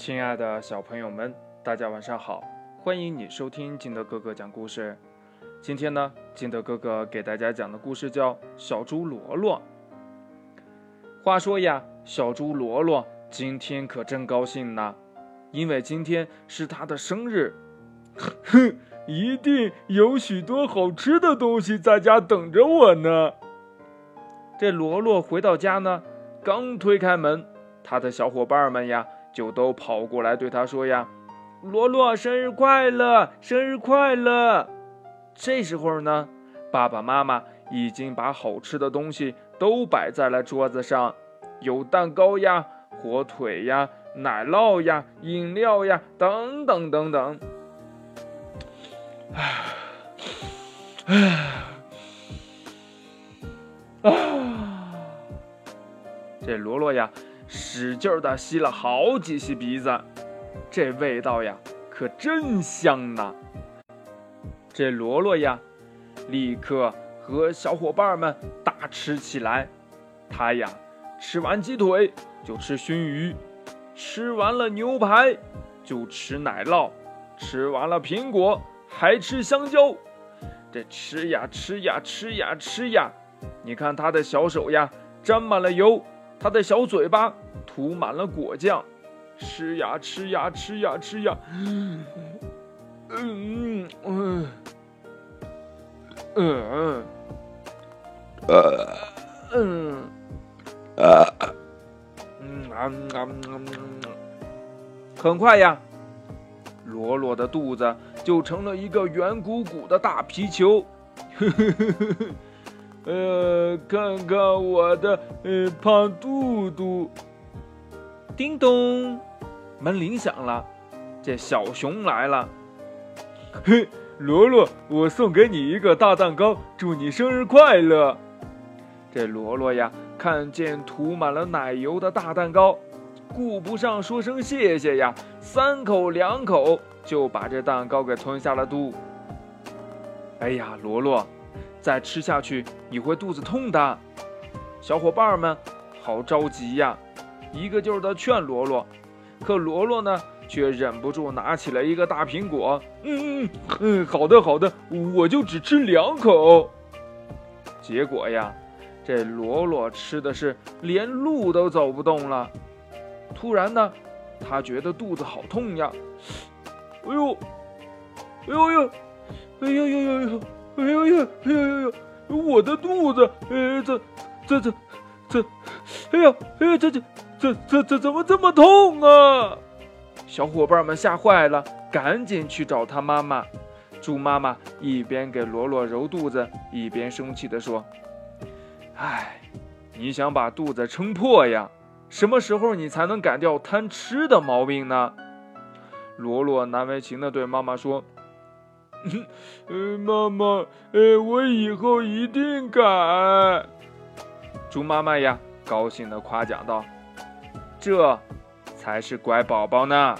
亲爱的小朋友们，大家晚上好！欢迎你收听金德哥哥讲故事。今天呢，金德哥哥给大家讲的故事叫《小猪罗罗》。话说呀，小猪罗罗今天可真高兴呢，因为今天是他的生日。哼，一定有许多好吃的东西在家等着我呢。这罗罗回到家呢，刚推开门，他的小伙伴们呀。就都跑过来对他说呀：“罗罗，生日快乐，生日快乐！”这时候呢，爸爸妈妈已经把好吃的东西都摆在了桌子上，有蛋糕呀、火腿呀、奶酪呀、饮料呀，等等等等。唉，唉，啊！这罗罗呀。使劲的吸了好几吸鼻子，这味道呀，可真香呐！这罗罗呀，立刻和小伙伴们大吃起来。他呀，吃完鸡腿就吃熏鱼，吃完了牛排就吃奶酪，吃完了苹果还吃香蕉。这吃呀吃呀吃呀吃呀，你看他的小手呀，沾满了油。他的小嘴巴涂满了果酱，吃呀吃呀吃呀吃呀，嗯嗯嗯嗯嗯呃嗯啊嗯啊啊很快呀，罗罗的肚子就成了一个圆鼓鼓的大皮球。呵呵呵呵呵。呃，看看我的呃胖肚肚。叮咚，门铃响了，这小熊来了。嘿，罗罗，我送给你一个大蛋糕，祝你生日快乐。这罗罗呀，看见涂满了奶油的大蛋糕，顾不上说声谢谢呀，三口两口就把这蛋糕给吞下了肚。哎呀，罗罗。再吃下去你会肚子痛的，小伙伴们好着急呀，一个劲儿的劝罗罗，可罗罗呢却忍不住拿起了一个大苹果，嗯嗯嗯，好的好的，我就只吃两口。结果呀，这罗罗吃的是连路都走不动了。突然呢，他觉得肚子好痛呀，哎呦，哎呦呦，哎呦呦呦呦。哎呦呦，哎呦呦呦！我的肚子，呃，这、这、这、这，哎呀，哎呀，这、这、这、这、这怎么这么痛啊？小伙伴们吓坏了，赶紧去找他妈妈。猪妈妈一边给罗罗揉肚子，一边生气地说：“哎，你想把肚子撑破呀？什么时候你才能改掉贪吃的毛病呢？”罗罗难为情地对妈妈说。嗯，妈妈，呃，我以后一定改。猪妈妈呀，高兴地夸奖道：“这才是乖宝宝呢。”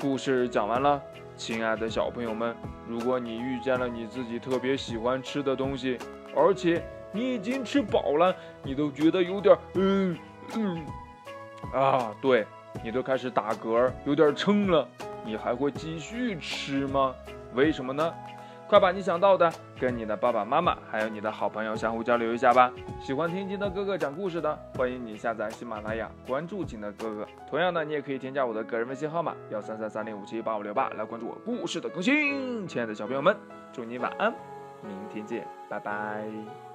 故事讲完了，亲爱的小朋友们，如果你遇见了你自己特别喜欢吃的东西，而且你已经吃饱了，你都觉得有点嗯嗯啊，对你都开始打嗝，有点撑了。你还会继续吃吗？为什么呢？快把你想到的跟你的爸爸妈妈还有你的好朋友相互交流一下吧。喜欢听金德哥哥讲故事的，欢迎你下载喜马拉雅，关注金德哥哥。同样的，你也可以添加我的个人微信号码幺三三三零五七八五六八来关注我故事的更新。亲爱的小朋友们，祝你晚安，明天见，拜拜。